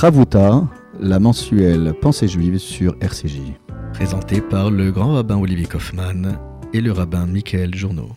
Ravuta, la mensuelle Pensée juive sur RCJ. Présenté par le grand rabbin Olivier Kaufmann et le rabbin Michael Journeau.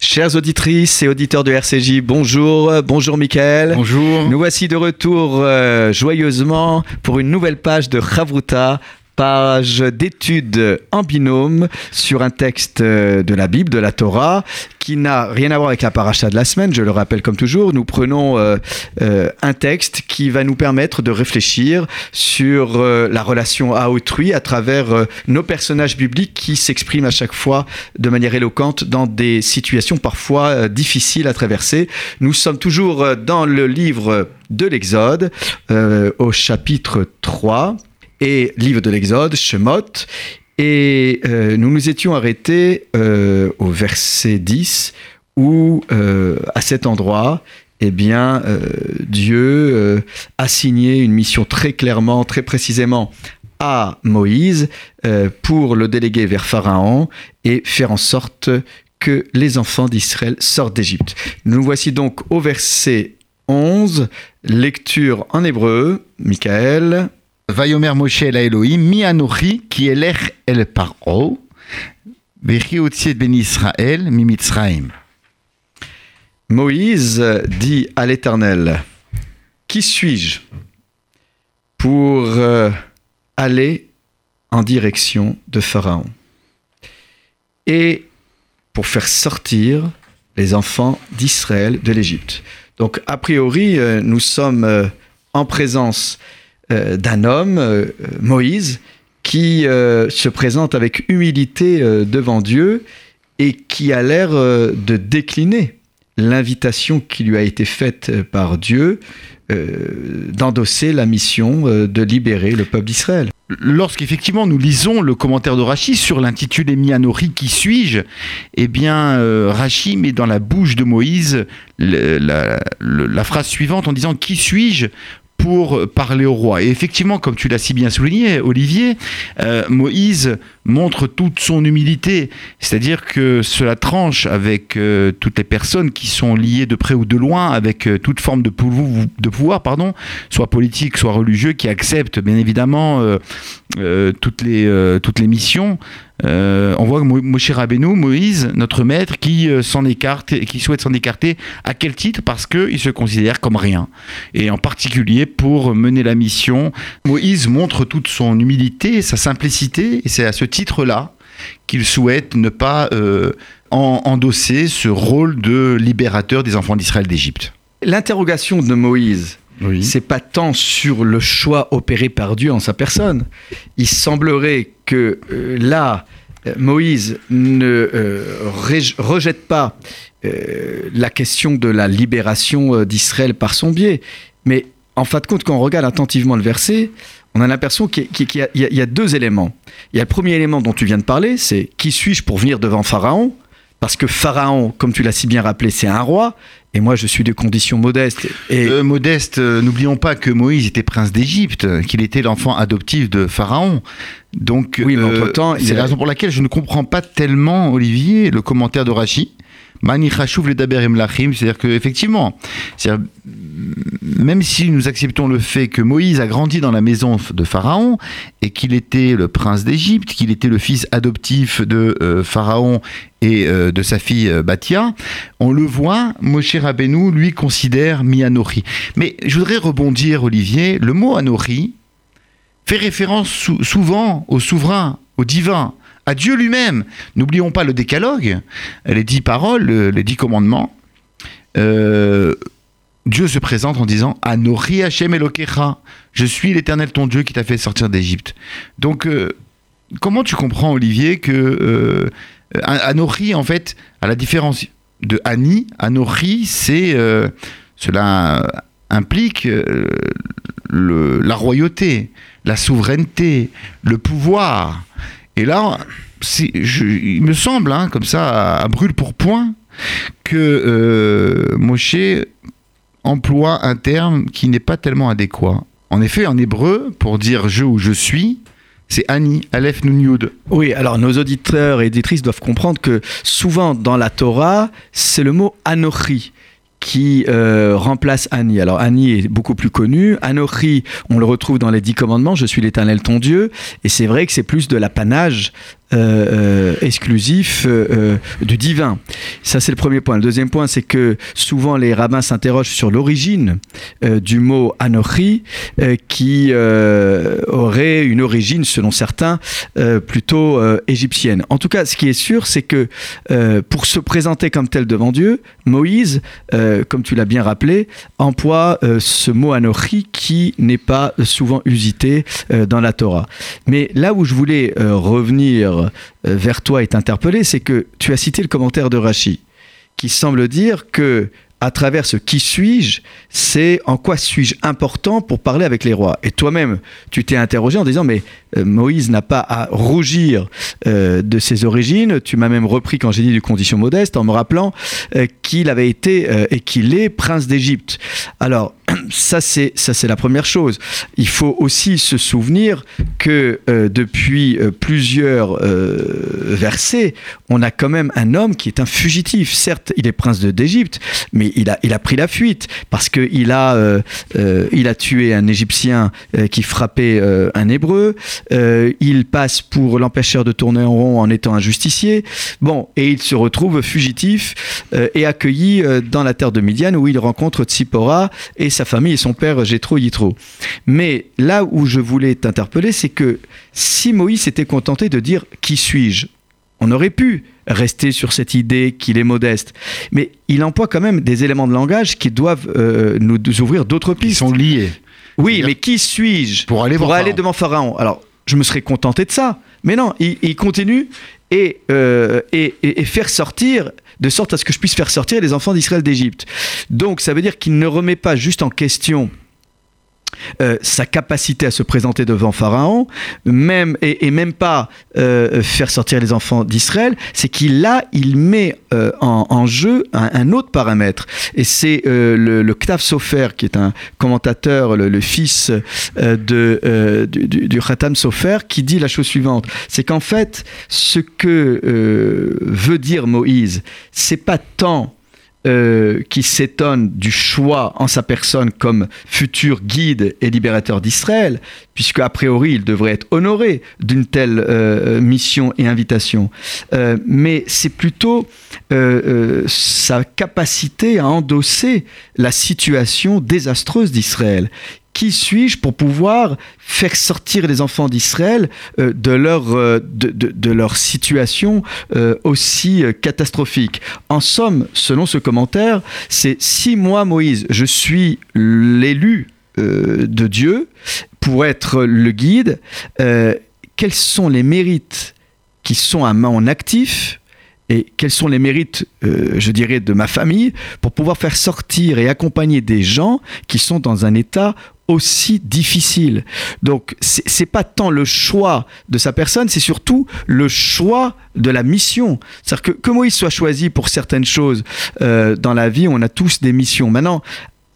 Chères auditrices et auditeurs de RCJ, bonjour, bonjour Michael. Bonjour. Nous voici de retour euh, joyeusement pour une nouvelle page de Chavruta, page d'études en binôme sur un texte euh, de la Bible, de la Torah, qui n'a rien à voir avec la paracha de la semaine. Je le rappelle comme toujours, nous prenons euh, euh, un texte qui va nous permettre de réfléchir sur la relation à autrui à travers nos personnages bibliques qui s'expriment à chaque fois de manière éloquente dans des situations parfois difficiles à traverser. Nous sommes toujours dans le livre de l'Exode, au chapitre 3 et livre de l'Exode, Shemot. Et euh, nous nous étions arrêtés euh, au verset 10 où, euh, à cet endroit, eh bien, Dieu une mission très clairement, très précisément à Moïse pour le déléguer vers Pharaon et faire en sorte que les enfants d'Israël sortent d'Égypte. Nous voici donc au verset 11, lecture en hébreu, Michael. Moïse dit à l'Éternel, Qui suis-je pour euh, aller en direction de Pharaon et pour faire sortir les enfants d'Israël de l'Égypte? Donc, a priori, euh, nous sommes euh, en présence d'un homme, euh, Moïse, qui euh, se présente avec humilité euh, devant Dieu et qui a l'air euh, de décliner l'invitation qui lui a été faite euh, par Dieu euh, d'endosser la mission euh, de libérer le peuple d'Israël. Lorsqu'effectivement nous lisons le commentaire de Rachi sur l'intitulé Mi anochi, qui suis-je? Eh bien, euh, Rachi met dans la bouche de Moïse la phrase suivante en disant Qui suis-je? Pour parler au roi. Et effectivement, comme tu l'as si bien souligné, Olivier, euh, Moïse montre toute son humilité, c'est-à-dire que cela tranche avec euh, toutes les personnes qui sont liées de près ou de loin avec euh, toute forme de pouvoir, pardon, soit politique, soit religieux, qui acceptent bien évidemment toutes, les, toutes les missions. Euh, on voit Mo- Moshe Rabbeinu, Moïse, notre maître, qui euh, s'en écarte, qui souhaite s'en écarter. À quel titre? Parce qu'il se considère comme rien. Et en particulier pour mener la mission, Moïse montre toute son humilité, sa simplicité, et c'est à ce titre-là qu'il souhaite ne pas euh, en- endosser ce rôle de libérateur des enfants d'Israël d'Égypte. L'interrogation de Moïse, Oui. c'est pas tant sur le choix opéré par Dieu en sa personne. Il semblerait que euh, là, euh, Moïse ne euh, rejette pas la question de la libération d'Israël par son biais. Mais en fin de compte, quand on regarde attentivement le verset, on a l'impression qu'il y a deux éléments. Il y a le premier élément dont tu viens de parler, c'est qui suis-je pour venir devant Pharaon? Parce que Pharaon, comme tu l'as si bien rappelé, c'est un roi, et moi je suis de condition modeste. Et Euh, modeste, euh, n'oublions pas que Moïse était prince d'Égypte, qu'il était l'enfant adoptif de Pharaon. Donc, Oui, il c'est a- la raison pour laquelle je ne comprends pas tellement, Olivier, le commentaire de Rachi. Mani le daber c'est-à-dire que effectivement, même si nous acceptons le fait que Moïse a grandi dans la maison de Pharaon et qu'il était le prince d'Égypte, qu'il était le fils adoptif de euh, Pharaon et euh, de sa fille euh, Bathia, on le voit, Moshe Rabbeinu lui considère mi-anochi. Mais je voudrais rebondir, Olivier, le mot anochi fait référence sou- souvent au souverain, au divin, à Dieu lui-même. N'oublions pas le décalogue, les dix paroles, le- les dix commandements. Euh, Dieu se présente en disant Anochi Hashem Elokecha, je suis l'Éternel ton Dieu qui t'a fait sortir d'Égypte. Donc, euh, comment tu comprends, Olivier, que euh, Anochi, en fait, à la différence de Ani, Anochi, c'est euh, cela implique euh, la royauté, la souveraineté, le pouvoir. Et là, il me semble, hein, comme ça, à, brûle pour point, que euh, Moshe emploie un terme qui n'est pas tellement adéquat. En effet, en hébreu, pour dire je ou je suis, c'est Ani, Aleph Nun Yud. Oui, alors nos auditeurs et éditrices doivent comprendre que souvent dans la Torah, c'est le mot Anochi qui euh, remplace Annie. Alors Annie est beaucoup plus connue. Anochi, on le retrouve dans les Dix Commandements, je suis l'Éternel ton Dieu. Et c'est vrai que c'est plus de l'apanage euh, euh, exclusif euh, du divin. Ça, c'est le premier point. Le deuxième point, c'est que souvent les rabbins s'interrogent sur l'origine du mot Anochi, qui aurait une origine, selon certains, plutôt égyptienne. En tout cas, ce qui est sûr, c'est que pour se présenter comme tel devant Dieu, Moïse, comme tu l'as bien rappelé, emploie ce mot Anochi qui n'est pas souvent usité dans la Torah. Mais là où je voulais revenir euh, vers toi et t'interpeller, c'est que tu as cité le commentaire de Rachi, qui semble dire que à travers ce qui suis-je, c'est en quoi suis-je important pour parler avec les rois. Et toi-même, tu t'es interrogé en disant, mais euh, Moïse n'a pas à rougir euh, de ses origines. Tu m'as même repris quand j'ai dit du condition modeste en me rappelant qu'il avait été et qu'il est prince d'Égypte. Alors, ça c'est ça c'est la première chose. Il faut aussi se souvenir que euh, depuis euh, plusieurs euh, versets, on a quand même un homme qui est un fugitif. Certes, il est prince d'Égypte, mais il a il a pris la fuite parce que il a il a tué un Égyptien qui frappait un Hébreu. Il passe pour l'empêcheur de tourner en rond en étant un justicier. Bon, et il se retrouve fugitif et accueilli dans la terre de Midian où il rencontre Tsipora et sa famille et son père Jétro Yitro. Mais là où je voulais t'interpeller, c'est que si Moïse s'était contenté de dire qui suis-je, on aurait pu rester sur cette idée qu'il est modeste. Mais il emploie quand même des éléments de langage qui doivent euh, nous ouvrir d'autres Ils pistes. sont liés. Oui, mais qui suis-je Pour aller pour aller Pharaon. devant Pharaon Alors, je me serais contenté de ça. Mais non, il, il continue et, euh, et, et- et faire sortir, de sorte à ce que je puisse faire sortir les enfants d'Israël d'Égypte. Donc, ça veut dire qu'il ne remet pas juste en question euh, sa capacité à se présenter devant Pharaon, même et, même pas euh, faire sortir les enfants d'Israël, c'est qu'il là il met euh, en, jeu un, autre paramètre, et c'est le, le Ktav Sofer qui est un commentateur, le, fils du, du, Khatam Sofer, qui dit la chose suivante, c'est qu'en fait ce que veut dire Moïse, c'est pas tant euh, qui s'étonne du choix en sa personne comme futur guide et libérateur d'Israël, puisque a priori il devrait être honoré d'une telle euh, mission et invitation. Euh, mais c'est plutôt euh, euh, sa capacité à endosser la situation désastreuse d'Israël. Qui suis-je pour pouvoir faire sortir les enfants d'Israël euh, de, leur, euh, de, de- leur situation euh, aussi catastrophique? En somme, selon ce commentaire, c'est si moi, Moïse, je suis l'élu de Dieu pour être le guide, quels sont les mérites qui sont à mon actif et quels sont les mérites, je dirais, de ma famille pour pouvoir faire sortir et accompagner des gens qui sont dans un état aussi difficile. Donc, c'est pas tant le choix de sa personne, c'est surtout le choix de la mission. C'est-à-dire que, que Moïse soit choisi pour certaines choses euh, dans la vie, on a tous des missions. Maintenant,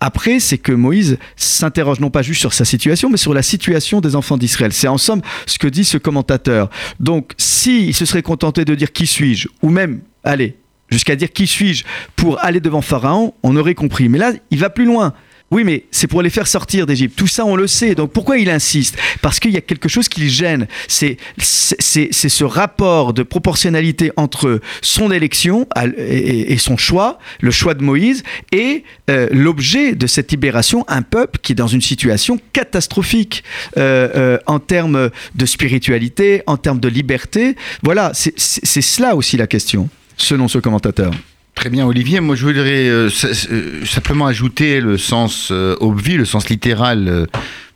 après, c'est que Moïse s'interroge non pas juste sur sa situation, mais sur la situation des enfants d'Israël. C'est en somme ce que dit ce commentateur. Donc, s'il se serait contenté de dire qui suis-je, ou même, allez, jusqu'à dire qui suis-je pour aller devant Pharaon, on aurait compris. Mais là, il va plus loin. Oui, mais c'est pour les faire sortir d'Égypte. Tout ça, on le sait. Donc pourquoi il insiste? Parce qu'il y a quelque chose qui le gêne. C'est ce rapport de proportionnalité entre son élection et, son choix, le choix de Moïse, et euh, l'objet de cette libération, un peuple qui est dans une situation catastrophique euh, euh, en termes de spiritualité, en termes de liberté. Voilà, c'est cela aussi la question, selon ce commentateur. Très bien, Olivier. Moi, je voudrais euh, euh, simplement ajouter le sens euh, obvi, le sens littéral euh,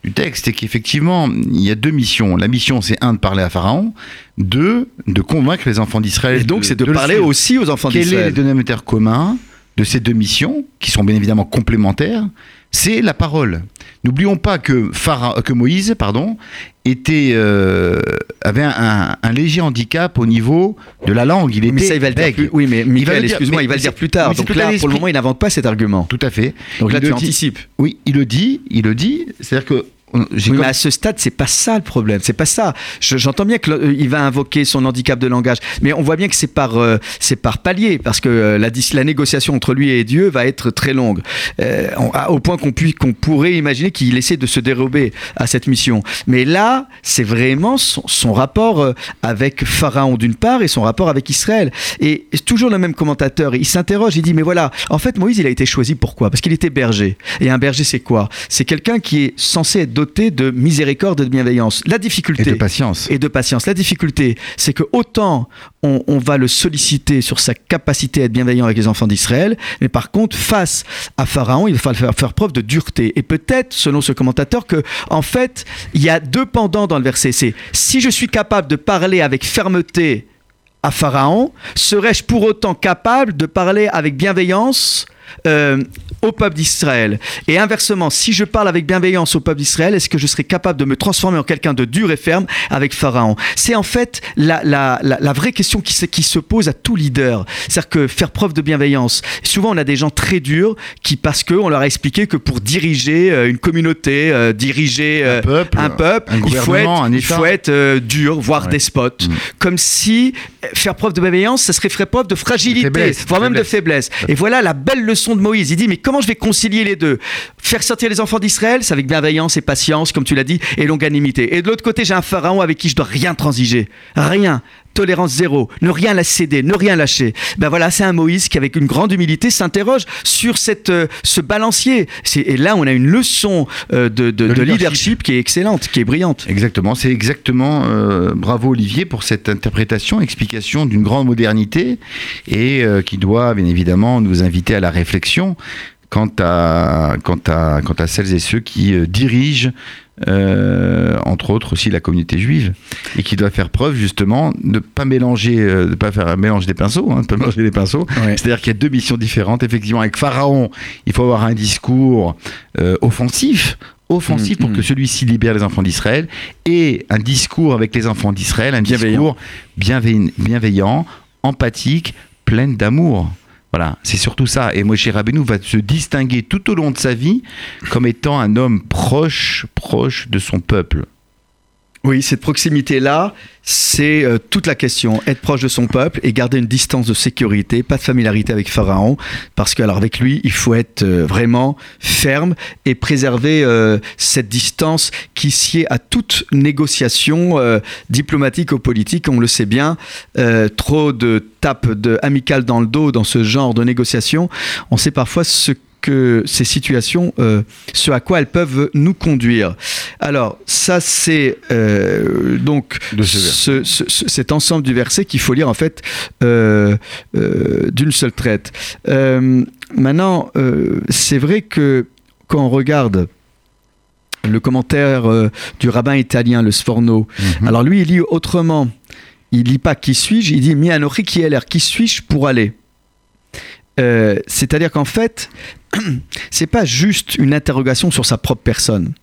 du texte, et qu'effectivement, il y a deux missions. La mission, c'est un, de parler à Pharaon, deux, de convaincre les enfants d'Israël. Et donc, c'est de, le parler aussi aux enfants Quel est le d'Israël. dénominateur commun de ces deux missions, qui sont bien évidemment complémentaires? C'est la parole. N'oublions pas que, Phara- que Moïse pardon, était, euh, avait un, un léger handicap au niveau de la langue. Il Mais était ça, il va le dire bègue. plus. Oui, mais Michael, excuse-moi, mais- il va le dire plus tard. Donc là, pour le moment, il n'invente pas cet argument. Tout à fait. Donc là, Il tu le dit- anticipes. Oui, il le dit, il le dit. C'est-à-dire que Oui, mais à ce stade, c'est pas ça le problème. C'est pas ça. Je- J'entends bien qu'il va invoquer son handicap de langage, mais on voit bien que c'est par, euh, c'est par palier, parce que euh, la, négociation entre lui et Dieu va être très longue, Euh, on- à- au point qu'on qu'on pourrait imaginer qu'il essaie de se dérober à cette mission. Mais là, c'est vraiment son, son rapport euh, avec Pharaon d'une part et son rapport avec Israël. Et toujours le même commentateur, il s'interroge, il dit, mais voilà, en fait, Moïse, il a été choisi pourquoi Parce qu'il était berger. Et un berger, c'est quoi? C'est quelqu'un qui est censé être doté de miséricorde et de bienveillance. La et difficulté de patience. et de patience. La difficulté, c'est que autant on, on va le solliciter sur sa capacité à être bienveillant avec les enfants d'Israël, mais par contre, face à Pharaon, il va falloir faire, faire preuve de dureté. Et peut-être, selon ce commentateur, que en fait, il y a deux pendants dans le verset. C'est si je suis capable de parler avec fermeté à Pharaon, serais-je pour autant capable de parler avec bienveillance euh, au peuple d'Israël Et inversement, si je parle avec bienveillance au peuple d'Israël, est-ce que je serai capable de me transformer en quelqu'un de dur et ferme avec Pharaon? C'est en fait la, la, la, la vraie question qui se, qui se pose à tout leader. C'est-à-dire que faire preuve de bienveillance. Souvent, on a des gens très durs qui, parce qu'on leur a expliqué que pour diriger euh, une communauté, euh, diriger euh, Un peuple, un peuple, un il faut être, un il faut être euh, dur, voire Ouais. despote. Mm. Comme si euh, faire preuve de bienveillance, ça serait faire preuve de fragilité, voire même de faiblesse. faiblesse. Et voilà la belle leçon de Moïse. Il dit, mais comment je vais concilier les deux? Faire sortir les enfants d'Israël, c'est avec bienveillance et patience, comme tu l'as dit, et longanimité. Et de l'autre côté, j'ai un pharaon avec qui je dois rien transiger. Rien. Tolérance zéro, ne rien la céder, ne rien lâcher. Ben voilà, c'est un Moïse qui, avec une grande humilité, s'interroge sur cette, euh, ce balancier. Et là, on a une leçon euh, de, de- de leadership. leadership qui est excellente, qui est brillante. Exactement, c'est exactement, euh, bravo Olivier pour cette interprétation, explication d'une grande modernité et euh, qui doit bien évidemment nous inviter à la réflexion quant à, quant à, quant à celles et ceux qui euh, dirigent, euh, entre autres aussi la communauté juive, et qui doit faire preuve justement de ne pas mélanger, euh, de pas faire mélanger des pinceaux, hein, de pas mélanger les pinceaux. Ouais. C'est-à-dire qu'il y a deux missions différentes. Effectivement, avec Pharaon, il faut avoir un discours euh, offensif, offensif Mm, pour mm. que celui-ci libère les enfants d'Israël, et un discours avec les enfants d'Israël, un Bienveillant. discours bienveillant, bienveillant, empathique, plein d'amour. Voilà, c'est surtout ça. Et Moshe Rabbeinu va se distinguer tout au long de sa vie comme étant un homme proche, proche de son peuple. Oui, cette proximité-là, c'est euh, toute la question. Être proche de son peuple et garder une distance de sécurité, pas de familiarité avec Pharaon, parce que alors avec lui, il faut être euh, vraiment ferme et préserver euh, cette distance qui sied à toute négociation diplomatique ou politique. On le sait bien, trop de tapes de amicales dans le dos dans ce genre de négociation, on sait parfois ce que ces situations, euh, ce à quoi elles peuvent nous conduire. Alors, ça, c'est euh, donc ce ce- cet ensemble du verset qu'il faut lire en fait euh, d'une seule traite. Maintenant, c'est vrai que quand on regarde le commentaire du rabbin italien, le Sforno, Mhm. alors lui, il lit autrement. Il lit pas qui suis-je, il dit mi qui est l'air, qui suis-je pour aller? Euh, C'est-à-dire qu'en fait, c'est pas juste une interrogation sur sa propre personne.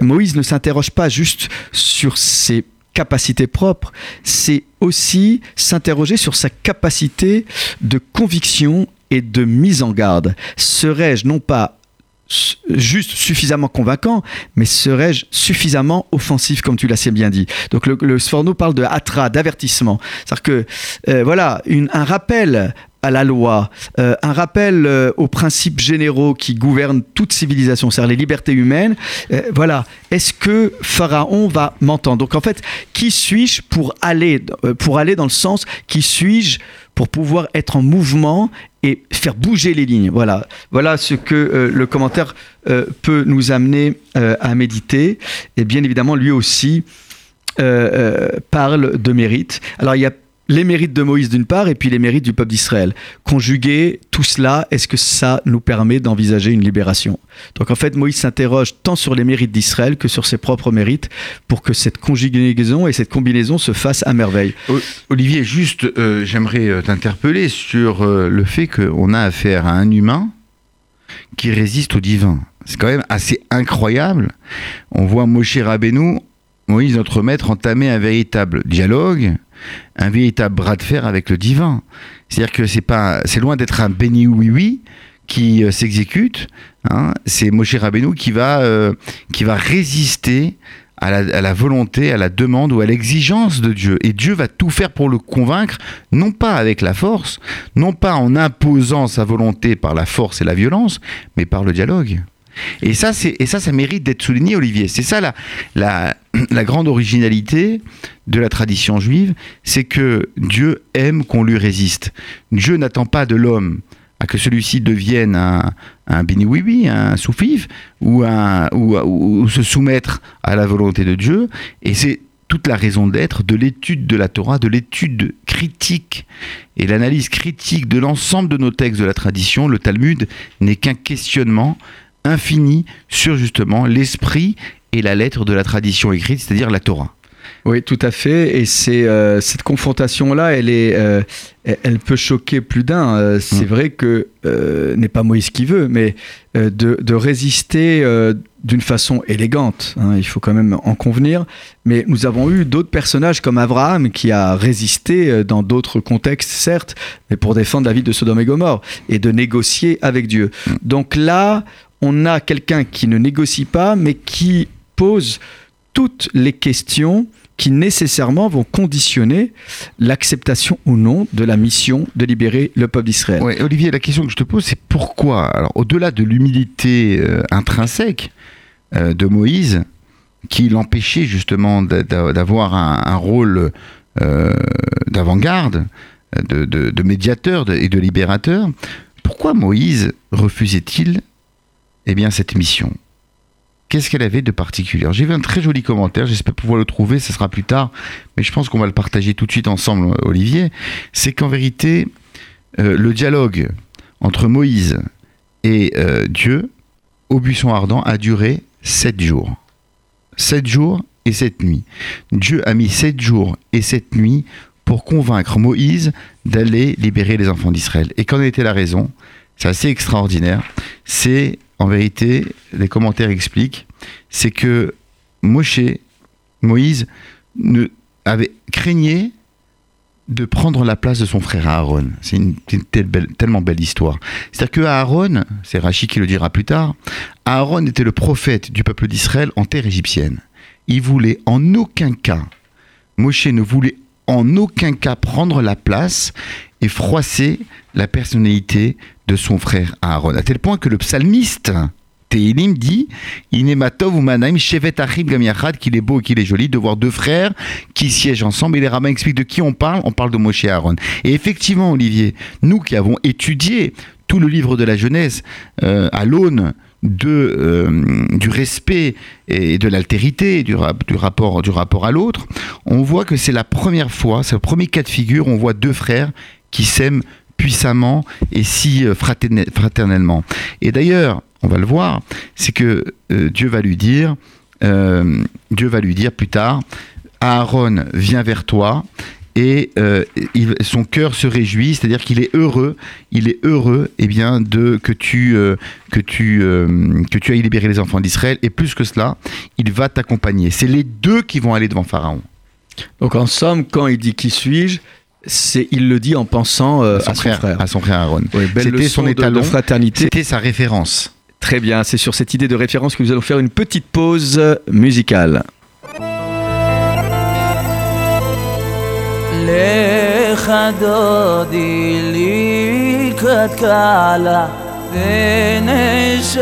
Moïse ne s'interroge pas juste sur ses capacités propres, c'est aussi s'interroger sur sa capacité de conviction et de mise en garde. Serais-je non pas juste suffisamment convaincant, mais serais-je suffisamment offensif, comme tu l'as si bien dit? Donc le, Sforno parle de atra, d'avertissement. C'est-à-dire que, euh, voilà, un rappel à la loi, euh, un rappel euh, aux principes généraux qui gouvernent toute civilisation, c'est-à-dire les libertés humaines. Euh, voilà, est-ce que Pharaon va m'entendre? Donc en fait, qui suis-je pour aller, pour aller dans le sens, qui suis-je pour pouvoir être en mouvement et faire bouger les lignes? Voilà, voilà ce que le commentaire peut nous amener à méditer. Et bien évidemment, lui aussi parle de mérite. Alors il y a les mérites de Moïse d'une part et puis les mérites du peuple d'Israël. Conjuguer tout cela, est-ce que ça nous permet d'envisager une libération? Donc en fait, Moïse s'interroge tant sur les mérites d'Israël que sur ses propres mérites pour que cette conjugaison et cette combinaison se fassent à merveille. Olivier, juste, euh, j'aimerais euh, t'interpeller sur euh, le fait qu'on a affaire à un humain qui résiste au divin. C'est quand même assez incroyable. On voit Moshe Rabbeinu, Moïse, notre maître, entamer un véritable dialogue, un véritable bras de fer avec le divin. C'est-à-dire que c'est pas, c'est loin d'être un béni oui oui, qui euh, s'exécute. hein. c'est Moshe Rabbeinu qui va, euh, qui va résister à la volonté, à la demande ou à l'exigence de Dieu. Et Dieu va tout faire pour le convaincre, non pas avec la force, non pas en imposant sa volonté par la force et la violence, mais par le dialogue. Et ça, et ça, ça mérite d'être souligné, Olivier. C'est ça la, la, grande originalité de la tradition juive, c'est que Dieu aime qu'on lui résiste. Dieu n'attend pas de l'homme à que celui-ci devienne un, un oui, un soufif, ou, un, ou se soumettre à la volonté de Dieu. Et c'est toute la raison d'être de l'étude de la Torah, de l'étude critique et l'analyse critique de l'ensemble de nos textes de la tradition. Le Talmud n'est qu'un questionnement infini sur justement l'esprit et la lettre de la tradition écrite, c'est-à-dire la Torah. Oui, tout à fait. Et c'est euh, cette confrontation-là, elle est, euh, elle peut choquer plus d'un. Euh, c'est Mm. vrai que n'est pas Moïse qui veut, mais de, de résister d'une façon élégante. hein, il faut quand même en convenir. Mais nous avons eu d'autres personnages comme Abraham qui a résisté dans d'autres contextes, certes, mais pour défendre la vie de Sodome et Gomorre et de négocier avec Dieu. Mm. Donc là, on a quelqu'un qui ne négocie pas, mais qui pose toutes les questions qui nécessairement vont conditionner l'acceptation ou non de la mission de libérer le peuple d'Israël. Olivier, la question que je te pose, c'est pourquoi? Alors, au-delà de l'humilité euh, intrinsèque euh, de Moïse, qui l'empêchait justement d'a- d'a- d'avoir un, rôle euh, d'avant-garde, de, médiateur et de libérateur, pourquoi Moïse refusait-il eh bien, cette mission Qu'est-ce qu'elle avait de particulier? J'ai vu un très joli commentaire, j'espère pouvoir le trouver, ce sera plus tard, mais je pense qu'on va le partager tout de suite ensemble, Olivier. C'est qu'en vérité, euh, le dialogue entre Moïse et euh, Dieu au buisson ardent a duré sept jours. Sept jours et sept nuits. Dieu a mis sept jours et sept nuits pour convaincre Moïse d'aller libérer les enfants d'Israël. Et qu'en était la raison? C'est assez extraordinaire. C'est, en vérité, les commentaires expliquent, c'est que Moshe, Moïse, ne, avait craignait de prendre la place de son frère Aaron. C'est une, c'est une telle belle- tellement belle histoire. C'est-à-dire que Aaron, c'est Rachid qui le dira plus tard, Aaron était le prophète du peuple d'Israël en terre égyptienne. Il voulait en aucun cas, Moshe ne voulait en aucun cas prendre la place et froisser la personnalité de son frère Aaron. À tel point que le psalmiste Tehilim dit Inematov ou Manaim Shevet Achim Gam Yachad, qu'il est beau et qu'il est joli de voir deux frères qui siègent ensemble. Et les rabbins expliquent de qui on parle On parle de Moshe Aaron. Et effectivement, Olivier, nous qui avons étudié tout le livre de la Genèse euh, à l'aune de, euh, du respect et de l'altérité, du, rap- du, rapport, du rapport à l'autre, on voit que c'est la première fois, c'est le premier cas de figure, on voit deux frères qui s'aiment puissamment et si euh, fraterne- fraternellement. Et d'ailleurs, on va le voir, c'est que euh, Dieu va lui dire, Dieu va lui dire plus tard, Aaron vient vers toi et euh, il- son cœur se réjouit, c'est-à-dire qu'il est heureux, il est heureux eh bien de que tu euh, que tu euh, que tu ailles libérer les enfants d'Israël et plus que cela, il va t'accompagner. C'est les deux qui vont aller devant Pharaon. Donc en somme, quand il dit qui suis-je, c'est il le dit en pensant à son frère. à son frère Aaron. Oui, C'était son de- de, étalon. fraternité. C'était sa référence. Très bien, c'est sur cette idée de référence que nous allons faire une petite pause musicale. לך דודי לקראת קהלה ונשבת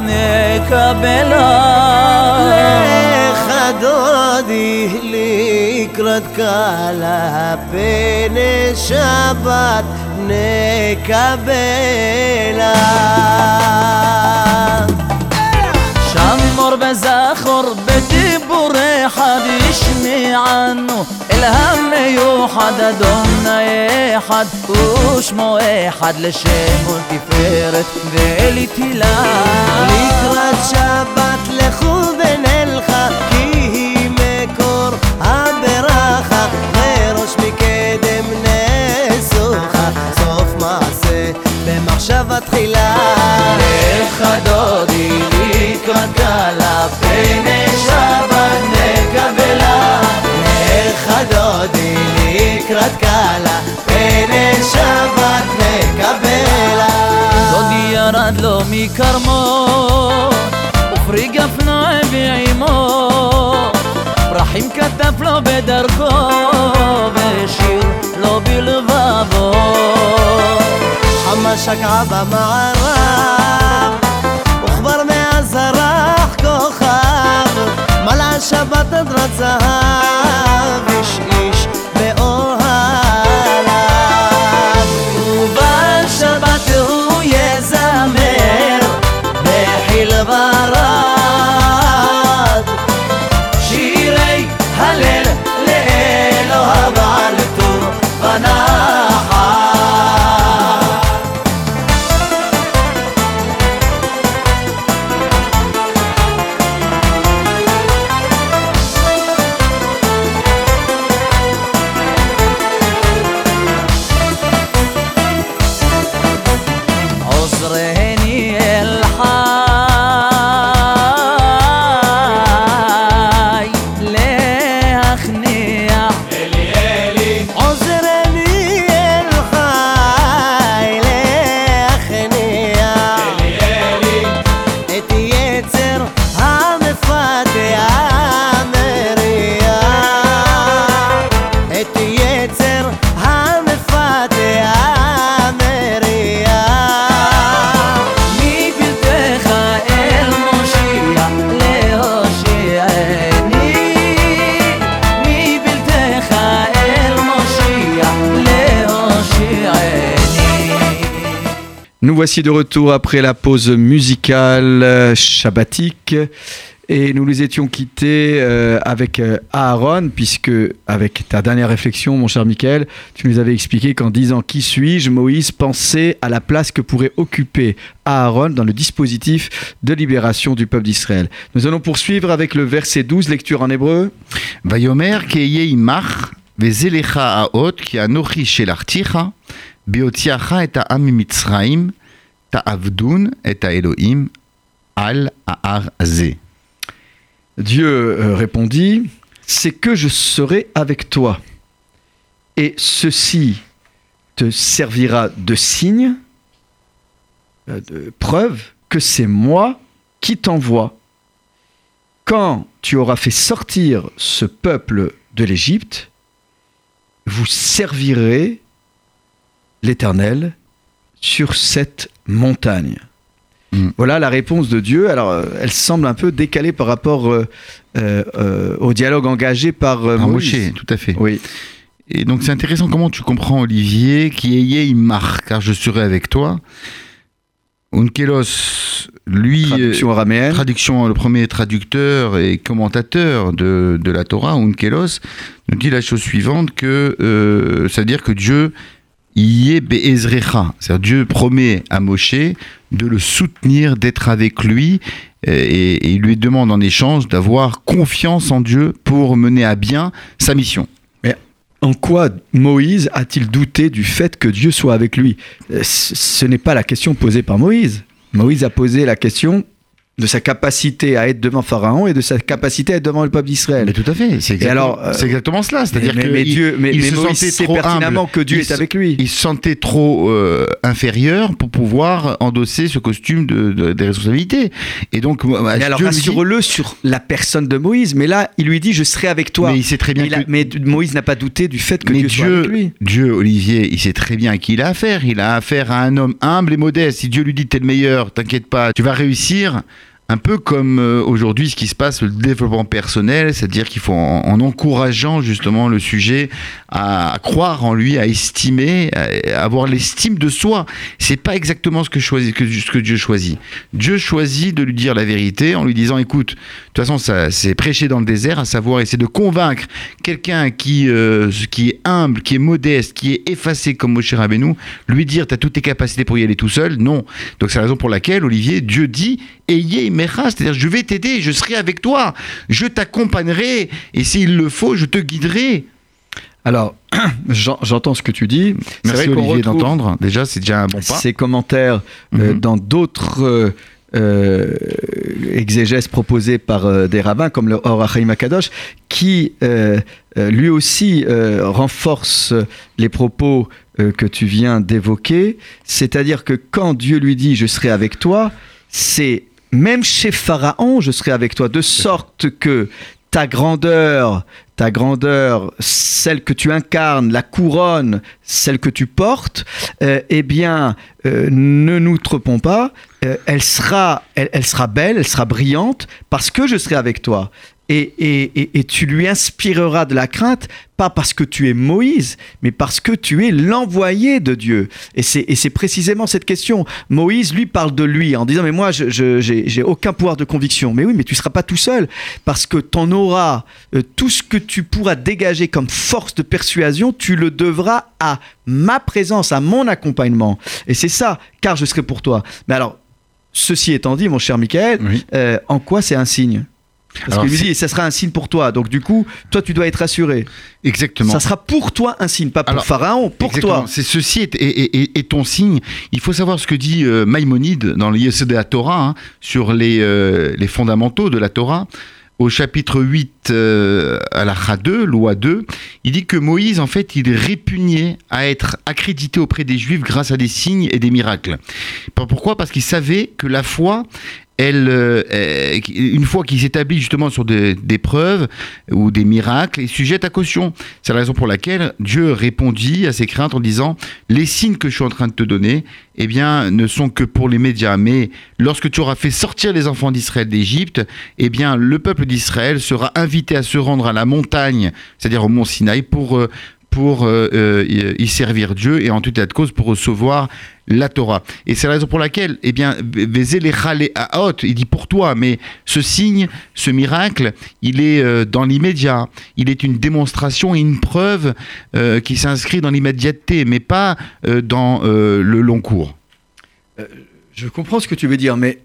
נקבלה לך דודי לקראת קהלה ונשבת נקבלה שמור וזכור בדיבורי אחד ישמיענו אל המיוחד אדוני אחד ושמו אחד לשם ולתפארת ולתהילה לקראת שבת לכו ונלכה כי היא מקור הברכה וראש מקדם נסוכה סוף מעשה במחשבה תחילה לך דודי מכרמו ופרי גפנו ועימו. פרחים כתב לו בדרכו ושיר לו בלבבו. חמה שקעה במערב וכבר מאז זרח כוכב מלאה שבת עד זהב de retour après la pause musicale euh, shabbatique. Et nous les étions quittés euh, avec euh, Aaron, puisque avec ta dernière réflexion, mon cher Michael, tu nous avais expliqué qu'en disant qui suis-je, Moïse pensait à la place que pourrait occuper Aaron dans le dispositif de libération du peuple d'Israël. Nous allons poursuivre avec le verset 12, lecture en hébreu. Vayomer keyeimach vezelecha aot ki anochi shelarticha beotiacha et ta'avdun et Elohim al aar Dieu euh, répondit C'est que je serai avec toi, et ceci te servira de signe, euh, de preuve que c'est moi qui t'envoie. Quand tu auras fait sortir ce peuple de l'Égypte, vous servirez l'Éternel sur cette montagne. Mm. Voilà la réponse de Dieu. Alors, euh, elle semble un peu décalée par rapport euh, euh, au dialogue engagé par euh, Moïse. Tout à fait. Oui. Et donc c'est intéressant comment tu comprends Olivier, qui ayez imar, car je serai avec toi. Unkelos, lui, Traduction araméenne. traduction, le premier traducteur et commentateur de, de la Torah, Unkelos, nous dit la chose suivante que euh, ça veut dire que Dieu c'est-à-dire Dieu promet à Moshe de le soutenir, d'être avec lui, euh, et, il lui demande en échange d'avoir confiance en Dieu pour mener à bien sa mission. En quoi Moïse a-t-il douté du fait que Dieu soit avec lui? Euh, ce n'est pas la question posée par Moïse. Moïse a posé la question de sa capacité à être devant Pharaon et de sa capacité à être devant le peuple d'Israël. Mais tout à fait, c'est exactement, euh, exactement cela. C'est-à-dire mais, que mais il- Dieu, mais, il mais se Moïse sentait sait trop pertinemment humble. que Dieu Il est se- avec lui. il se sentait trop euh, inférieur pour pouvoir endosser ce costume de, de- des responsabilités. Et donc, Mais alors dit- rassure-le sur la personne de Moïse. Mais là, il lui dit Je serai avec toi. mais il sait très bien a- que- mais Moïse n'a pas douté du fait que Dieu, soit avec lui. Dieu, Olivier, il sait très bien à qui il a affaire. Il a affaire à un homme humble et modeste. Si Dieu lui dit t'es le meilleur, t'inquiète pas, tu vas réussir. Un peu comme euh, aujourd'hui ce qui se passe, le développement personnel, c'est-à-dire qu'il faut en, en encourageant justement le sujet à, croire en lui, à estimer, à, avoir l'estime de soi. C'est pas exactement ce que Dieu choisit. Dieu choisit de lui dire la vérité en lui disant écoute, de toute façon, ça, c'est prêcher dans le désert, à savoir essayer de convaincre quelqu'un qui, euh, qui est humble, qui est modeste, qui est effacé comme Moshe Rabbeinu, lui dire tu as toutes tes capacités pour y aller tout seul? Non. Donc c'est la raison pour laquelle, Olivier, Dieu dit Ayez mecha, c'est-à-dire je vais t'aider, je serai avec toi, je t'accompagnerai, et s'il le faut, je te guiderai. Alors, j'en- j'entends ce que tu dis. C'est Merci Olivier d'entendre. Déjà, c'est déjà un bon pas. ces commentaires euh, Mhm. dans d'autres euh, euh, exégèses proposées par euh, des rabbins comme le Or HaChaim Akadosh qui lui aussi renforce les propos que tu viens d'évoquer, c'est-à-dire que quand Dieu lui dit je serai avec toi, c'est même chez Pharaon, je serai avec toi, de sorte que ta grandeur, ta grandeur, celle que tu incarnes, la couronne, celle que tu portes, euh, eh bien, euh, ne nous trompons pas, euh, elle, sera, elle, elle sera belle, elle sera brillante, parce que je serai avec toi. Et, et- et- et tu lui inspireras de la crainte, pas parce que tu es Moïse, mais parce que tu es l'envoyé de Dieu. Et c'est et c'est précisément cette question. Moïse, lui, parle de lui en disant, mais moi, je j'ai aucun pouvoir de conviction. Mais oui, mais tu seras pas tout seul, parce que ton aura, euh, tout ce que tu pourras dégager comme force de persuasion, tu le devras à ma présence, à mon accompagnement. Et c'est ça, car je serai pour toi. Mais alors, ceci étant dit, mon cher Michael, Oui. euh, en quoi c'est un signe? Parce qu'il lui dit, ça sera un signe pour toi. Donc, du coup, toi, tu dois être rassuré. Exactement. Ça sera pour toi un signe, pas pour Alors, Pharaon, pour Exactement. toi. C'est ceci est, est- est- est ton signe. Il faut savoir ce que dit euh, Maïmonide dans le Yesod de la Torah hein, sur les, euh, les fondamentaux de la Torah. Au chapitre 8, euh, à la 2, loi 2, il dit que Moïse, en fait, il répugnait à être accrédité auprès des Juifs grâce à des signes et des miracles. Pourquoi? Parce qu'il savait que la foi, elle, euh, une fois qu'il s'établit justement sur des, des preuves ou des miracles, est sujette à caution. C'est la raison pour laquelle Dieu répondit à ses craintes en disant Les signes que je suis en train de te donner, eh bien, ne sont que pour les médias. Mais lorsque tu auras fait sortir les enfants d'Israël d'Égypte, eh bien, le peuple d'Israël sera invité à se rendre à la montagne, c'est-à-dire au mont Sinaï, pour. euh, pour euh, euh, y servir Dieu et en tout état de cause pour recevoir la Torah. Et c'est la raison pour laquelle, eh bien, il dit pour toi, mais ce signe, ce miracle, il est euh, dans l'immédiat. Il est une démonstration et une preuve qui s'inscrit dans l'immédiateté, mais pas dans le long cours. Je comprends ce que tu veux dire, mais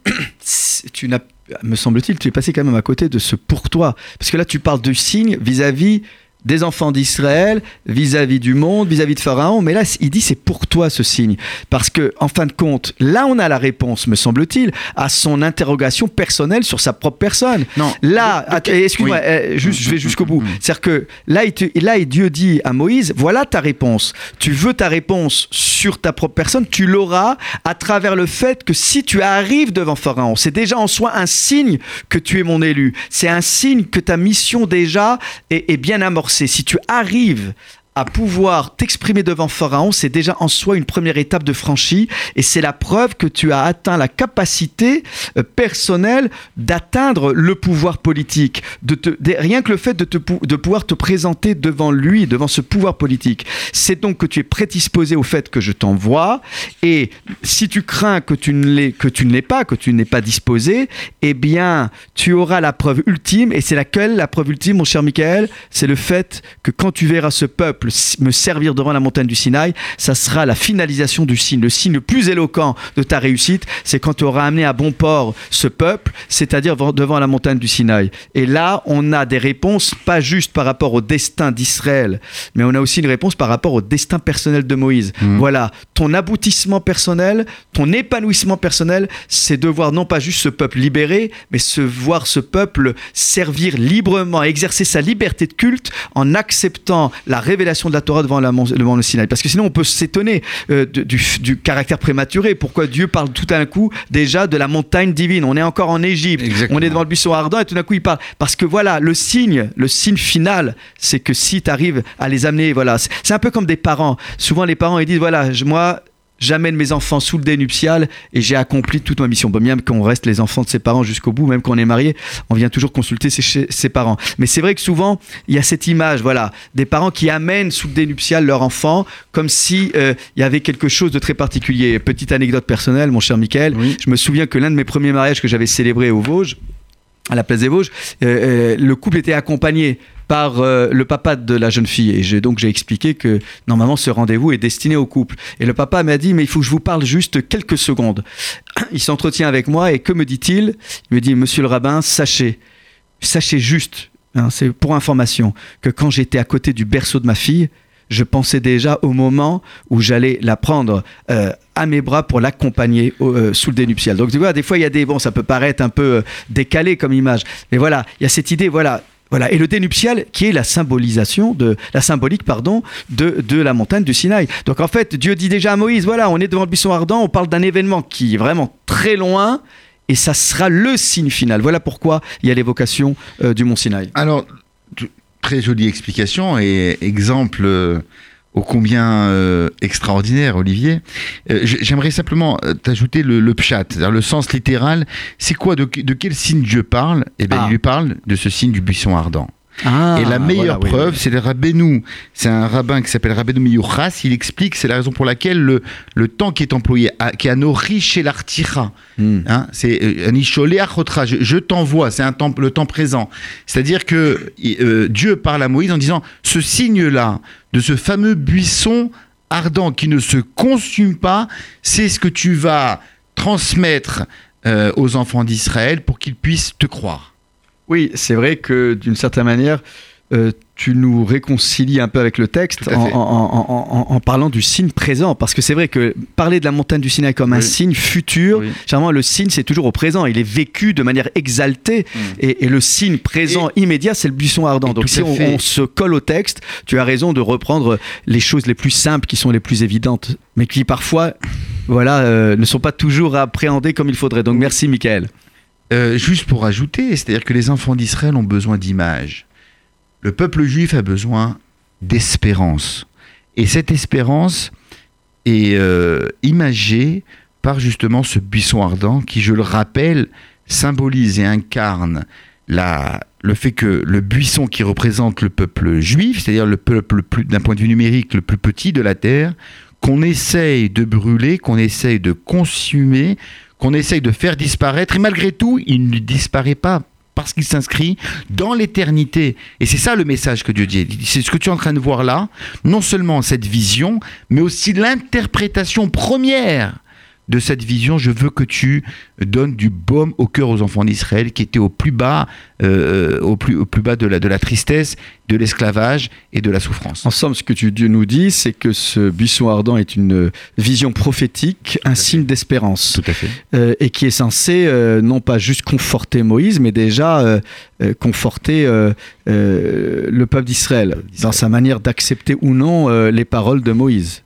tu n'as, me semble-t-il, tu es passé quand même à côté de ce pour toi. Parce que là, tu parles de signe vis-à-vis des enfants d'Israël, vis-à-vis du monde, vis-à-vis de Pharaon, mais là, il dit c'est pour toi ce signe. Parce que, en fin de compte, là, on a la réponse, me semble-t-il, à son interrogation personnelle sur sa propre personne. Non. Là, excuse-moi, oui. juste, je vais jusqu'au bout. Mm. C'est-à-dire que là, il te- là, Dieu dit à Moïse, voilà ta réponse. Tu veux ta réponse sur ta propre personne, tu l'auras à travers le fait que si tu arrives devant Pharaon, c'est déjà en soi un signe que tu es mon élu. C'est un signe que ta mission déjà est, est bien amorcée. Si tu arrives à pouvoir t'exprimer devant Pharaon, c'est déjà en soi une première étape de franchie et c'est la preuve que tu as atteint la capacité euh, personnelle d'atteindre le pouvoir politique. De rien que le fait de, te, de pouvoir te présenter devant lui, devant ce pouvoir politique, c'est donc que tu es prédisposé au fait que je t'envoie et si tu crains que tu ne l'es que tu ne l'es pas, que tu n'es pas disposé, eh bien tu auras la preuve ultime et c'est laquelle la preuve ultime, mon cher Michael, c'est le fait que quand tu verras ce peuple me servir devant la montagne du Sinaï, ça sera la finalisation du signe. Le signe le plus éloquent de ta réussite, c'est quand tu auras amené à bon port ce peuple, c'est-à-dire devant- la montagne du Sinaï. Et là, on a des réponses, pas juste par rapport au destin d'Israël, mais on a aussi une réponse par rapport au destin personnel de Moïse. Mhm. Voilà, ton aboutissement personnel, ton épanouissement personnel, c'est de voir non pas juste ce peuple libéré, mais se voir ce peuple servir librement, exercer sa liberté de culte en acceptant la révélation de la Torah devant, la, le Sinaï. Parce que sinon, on peut s'étonner euh, du, du caractère prématuré. Pourquoi Dieu parle tout d'un coup déjà de la montagne divine? On est encore en Égypte, Exactement. on est devant le buisson ardent et tout d'un coup il parle. Parce que voilà, le signe, le signe final, c'est que si tu arrives à les amener, voilà, c'est c'est un peu comme des parents. Souvent les parents ils disent voilà, je- moi j'amène mes enfants sous le dé nuptial et j'ai accompli toute ma mission. Bon, bien qu'on reste les enfants de ses parents jusqu'au bout, même quand on est marié, on vient toujours consulter ses, parents. Mais c'est vrai que souvent, il y a cette image, voilà, des parents qui amènent sous le dé nuptial leur enfant comme si euh, il y avait quelque chose de très particulier. Petite anecdote personnelle, mon cher Michael, Oui. je me souviens que l'un de mes premiers mariages que j'avais célébré au Vosges, à la place des Vosges, euh, euh, le couple était accompagné par euh, le papa de la jeune fille. Et donc j'ai expliqué que normalement ce rendez-vous est destiné au couple. Et le papa m'a dit, mais il faut que je vous parle juste quelques secondes. Il s'entretient avec moi et que me dit-il? Il me dit, monsieur le rabbin, sachez, sachez juste, hein, c'est pour information, que quand j'étais à côté du berceau de ma fille, je pensais déjà au moment où j'allais la prendre euh, à mes bras pour l'accompagner euh, sous le dénuptial. Donc tu vois, des fois il y a des bon, ça peut paraître un peu décalé comme image, mais voilà, il y a cette idée, voilà. Voilà, et le dénuptial qui est la symbolisation de la symbolique pardon de, de la montagne du Sinaï. Donc en fait, Dieu dit déjà à Moïse, voilà, on est devant le buisson ardent, on parle d'un événement qui est vraiment très loin et ça sera le signe final. Voilà pourquoi il y a l'évocation euh, du mont Sinaï. Alors, très jolie explication et exemple euh, ô combien euh, extraordinaire, Olivier. Euh, J'aimerais simplement euh, t'ajouter le, le pshat, c'est-à-dire le sens littéral. C'est quoi de, de quel signe Dieu parle? Eh bien, Ah. il lui parle de ce signe du buisson ardent. Ah, Et la meilleure voilà, oui, preuve, oui. c'est le Rabbeinu. C'est un rabbin qui s'appelle Rabbeinu Miyuchas. Il explique, c'est la raison pour laquelle le, le temps qui est employé, à- qui est anori chez l'artira, Hmm. Hein, c'est euh, Anisholé Achotra, je, je t'envoie, c'est un temps, le temps présent. C'est-à-dire que euh, Dieu parle à Moïse en disant ce signe-là de ce fameux buisson ardent qui ne se consume pas, c'est ce que tu vas transmettre euh, aux enfants d'Israël pour qu'ils puissent te croire. Oui, c'est vrai que d'une certaine manière, euh, tu nous réconcilies un peu avec le texte en, fait. en- en- en- en parlant du signe présent. Parce que c'est vrai que parler de la montagne du Sinaï comme un signe futur, Oui. généralement le signe c'est toujours au présent. Il est vécu de manière exaltée. Mm. Et, et le signe présent immédiat, c'est le buisson ardent. Donc si on se colle au texte, tu as raison de reprendre les choses les plus simples qui sont les plus évidentes, mais qui parfois voilà, euh, ne sont pas toujours appréhendées comme il faudrait. Donc merci Michael. Euh, juste pour ajouter, c'est-à-dire que les enfants d'Israël ont besoin d'images. Le peuple juif a besoin d'espérance. Et cette espérance est euh, imagée par justement ce buisson ardent qui, je le rappelle, symbolise et incarne la, le fait que le buisson qui représente le peuple juif, c'est-à-dire le peuple d'un point de vue numérique le plus petit de la terre, qu'on essaye de brûler, qu'on essaye de consumer, qu'on essaye de faire disparaître, et malgré tout, il ne disparaît pas parce qu'il s'inscrit dans l'éternité. Et c'est ça le message que Dieu dit. C'est ce que tu es en train de voir là, non seulement cette vision, mais aussi l'interprétation première de cette vision. Je veux que tu donnes du baume au cœur aux enfants d'Israël qui étaient au plus bas, euh, au, plus, au plus bas de la, de la tristesse, de l'esclavage et de la souffrance. En somme, ce que tu Dieu nous dis, c'est que ce buisson ardent est une vision prophétique, un signe d'espérance, Tout à fait. euh, et qui est censé euh, non pas juste conforter Moïse, mais déjà conforter le peuple d'Israël dans sa manière d'accepter ou non les paroles de Moïse.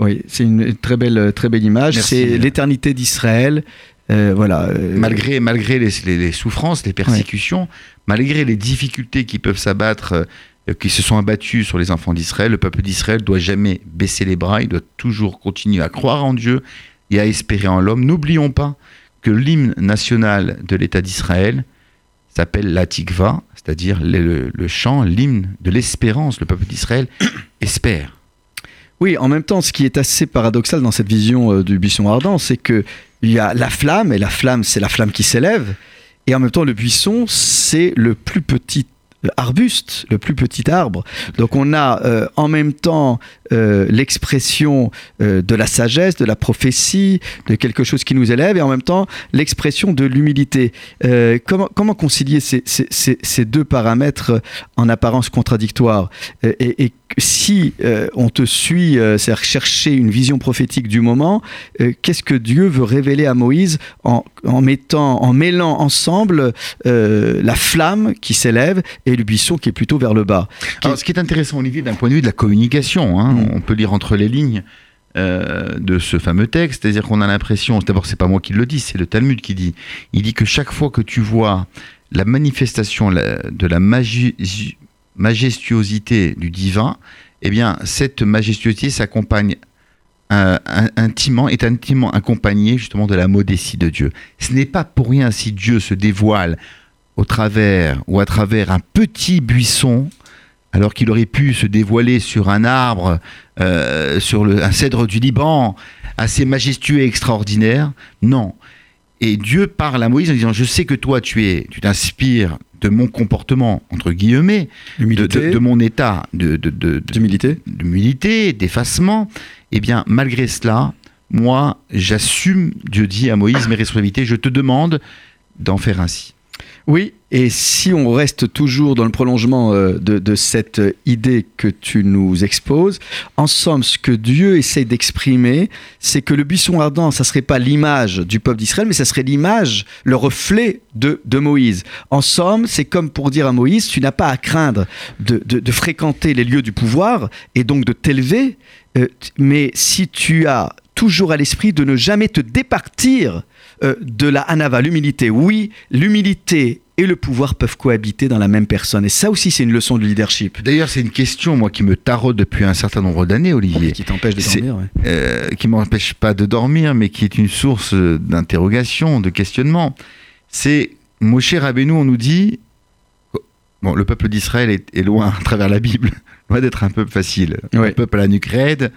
Oui, c'est une très belle, très belle image. C'est l'éternité d'Israël. Euh, voilà. euh, malgré, malgré les, les- les souffrances, les persécutions, malgré les difficultés qui peuvent s'abattre, euh, qui se sont abattues sur les enfants d'Israël, le peuple d'Israël doit jamais baisser les bras, il doit toujours continuer à croire en Dieu et à espérer en l'homme. N'oublions pas que l'hymne national de l'État d'Israël s'appelle la Tikva, c'est-à-dire le, le- le chant, l'hymne de l'espérance. Le peuple d'Israël espère. Oui, en même temps, ce qui est assez paradoxal dans cette vision euh, du buisson ardent, c'est que il y a la flamme, et la flamme, c'est la flamme qui s'élève, et en même temps, le buisson, c'est le plus petit euh, arbuste, le plus petit arbre. Donc on a euh, en même temps l'expression de la sagesse, de la prophétie, de quelque chose qui nous élève, et en même temps l'expression de l'humilité. Comment, concilier ces, deux paramètres en apparence contradictoires? Si euh, on te suit, euh, c'est-à-dire chercher une vision prophétique du moment, euh, qu'est-ce que Dieu veut révéler à Moïse en, en mettant, en mêlant ensemble la flamme qui s'élève et le buisson qui est plutôt vers le bas. Alors, ce qui est intéressant, Olivier, d'un point de vue de la communication, hein, Mm. on peut lire entre les lignes de ce fameux texte, c'est-à-dire qu'on a l'impression, d'abord c'est pas moi qui le dis, c'est le Talmud qui dit, il dit que chaque fois que tu vois la manifestation de la magi- majestuosité du divin, eh bien cette majestuosité s'accompagne euh, in- intimement, est intimement accompagnée justement de la modestie de Dieu. Ce n'est pas pour rien si Dieu se dévoile au travers ou à travers un petit buisson, alors qu'il aurait pu se dévoiler sur un arbre, euh, sur un cèdre du Liban, assez majestueux et extraordinaire. Non. Et Dieu parle à Moïse en disant Je sais que toi, tu es, tu t'inspires de mon comportement, entre guillemets, de, de- de mon état de, de, de- de- d'humilité. d'humilité, d'effacement, eh bien, malgré cela, moi, j'assume, Dieu dit à Moïse, mes responsabilités, je te demande d'en faire ainsi. Oui, et si on reste toujours dans le prolongement euh, de, cette euh, idée que tu nous exposes, en somme, ce que Dieu essaie d'exprimer, c'est que le buisson ardent, ça serait pas l'image du peuple d'Israël, mais ça serait l'image, le reflet de, Moïse. En somme, c'est comme pour dire à Moïse, tu n'as pas à craindre de, fréquenter les lieux du pouvoir et donc de t'élever, euh, mais si tu as toujours à l'esprit de ne jamais te départir de la anava, l'humilité. Oui, l'humilité et le pouvoir peuvent cohabiter dans la même personne. Et ça aussi, c'est une leçon de leadership. D'ailleurs, c'est une question, moi, qui me taraude depuis un certain nombre d'années, Olivier. Qui t'empêche de dormir. ouais. euh, qui m'empêche pas de dormir, mais qui est une source d'interrogation, de questionnement. C'est Moshe Rabbeinu, on nous dit, bon, le peuple d'Israël est, est loin à travers la Bible, loin d'être un peuple facile, Ouais. un peuple à la nuque raide,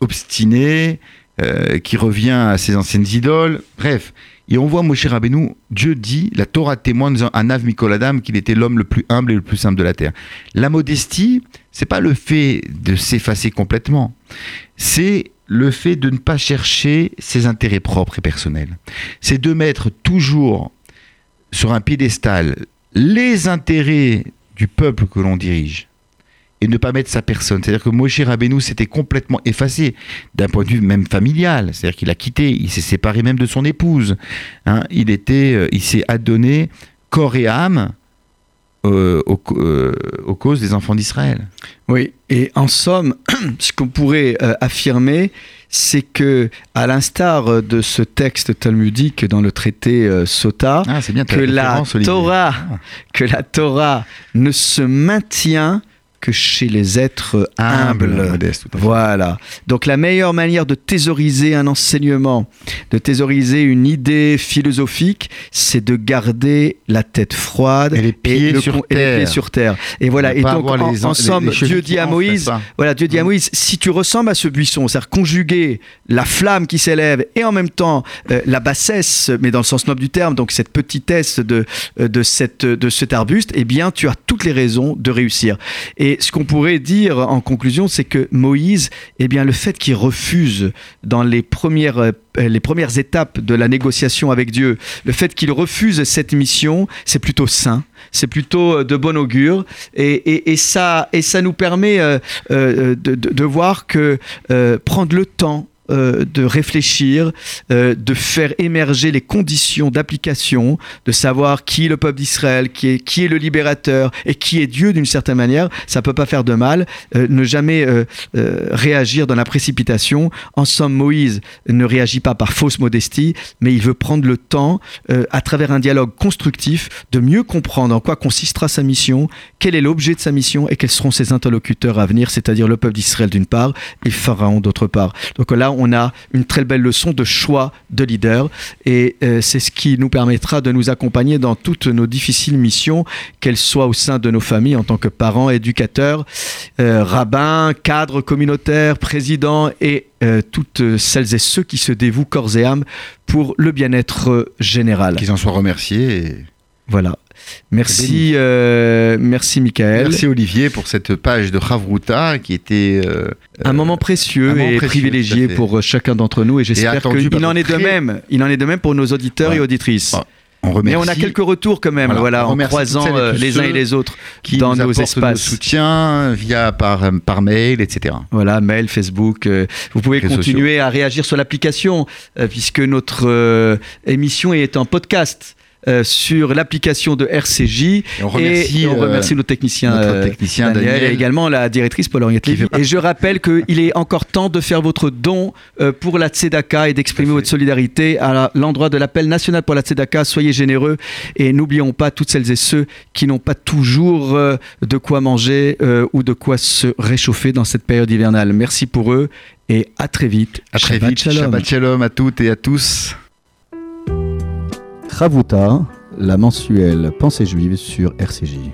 obstiné, euh, qui revient à ses anciennes idoles, bref. Et on voit Moshe Rabbeinu, Dieu dit, la Torah témoigne en disant Anav Mikol Adam qu'il était l'homme le plus humble et le plus simple de la terre. La modestie, c'est pas le fait de s'effacer complètement, c'est le fait de ne pas chercher ses intérêts propres et personnels. C'est de mettre toujours sur un piédestal les intérêts du peuple que l'on dirige et ne pas mettre sa personne. C'est-à-dire que Moshe Rabbeinu s'était complètement effacé d'un point de vue même familial. C'est-à-dire qu'il a quitté, il s'est séparé même de son épouse. Hein, il était, euh, il s'est adonné corps et âme euh, aux, euh, aux causes des enfants d'Israël. Oui, et en somme, ce qu'on pourrait euh, affirmer, c'est que, à l'instar de ce texte talmudique dans le traité Sota, Ah, bien que la. Torah, Ah. que la Torah ne se maintient que chez les êtres humbles. modeste. Voilà. Donc la meilleure manière de thésauriser un enseignement, de thésauriser une idée philosophique, c'est de garder la tête froide Et les pieds le sur con- et les pieds terre. sur terre. Et voilà. Et donc en, les- en les- somme, les cheveux Dieu dit à Moïse, voilà, Dieu dit à Mm. Moïse, si tu ressembles à ce buisson, c'est-à-dire conjuguer la flamme qui s'élève et en même temps euh, la bassesse, mais dans le sens noble du terme, donc cette petitesse de, euh, de, cette, de cet arbuste, eh bien, tu as toutes les raisons de réussir. Et ce qu'on pourrait dire en conclusion, c'est que Moïse, eh bien, le fait qu'il refuse dans les premières, euh, les premières étapes de la négociation avec Dieu, le fait qu'il refuse cette mission, c'est plutôt sain, c'est plutôt euh, de bon augure, et, et- et ça, et ça nous permet euh, de, de- voir que prendre le temps euh, de réfléchir, euh, de faire émerger les conditions d'application, de savoir qui est le peuple d'Israël, qui est, qui est le libérateur et qui est Dieu d'une certaine manière, ça peut pas faire de mal. Euh, ne jamais réagir dans la précipitation. En somme, Moïse ne réagit pas par fausse modestie, mais il veut prendre le temps, à travers un dialogue constructif, de mieux comprendre en quoi consistera sa mission, quel est l'objet de sa mission et quels seront ses interlocuteurs à venir, c'est-à-dire le peuple d'Israël d'une part et Pharaon d'autre part. Donc là, a une très belle leçon de choix de leader et euh, c'est ce qui nous permettra de nous accompagner dans toutes nos difficiles missions, qu'elles soient au sein de nos familles en tant que parents, éducateurs, euh, rabbins, cadres communautaires, présidents et euh, toutes celles et ceux qui se dévouent corps et âme pour le bien-être général. Qu'ils en soient remerciés. et- Voilà. Merci, euh, merci Michael. Merci Olivier pour cette page de Havruta qui était euh, Un moment précieux un moment et précieux, privilégié pour euh, chacun d'entre nous et j'espère qu'il en est de même. Il en est de même pour nos auditeurs Ouais. et auditrices. Bon, on Mais remercie on a quelques retours quand même, Voilà, en croisant euh, les uns et les autres qui dans nous nos espaces. nos soutiens via par, par mail, etc. Voilà, mail, Facebook. euh, vous pouvez Réseaux continuer à réagir sur l'application euh, puisque notre émission est en podcast. Euh, sur l'application de RCJ Et on remercie, et on euh, remercie nos techniciens, notre euh, technicien Daniel, Daniel. et également la directrice Paul Henriette Lévy. Et je rappelle qu'il est encore temps de faire votre don pour la Tzedaka et d'exprimer votre solidarité à l'endroit de l'appel national pour la Tzedaka. Soyez généreux et n'oublions pas toutes celles et ceux qui n'ont pas toujours de quoi manger ou de quoi se réchauffer dans cette période hivernale. Merci pour eux et à très vite. À très Shabbat vite. shalom. Shabbat shalom à toutes et à tous. Ravuta, la mensuelle Pensée juive sur RCJ.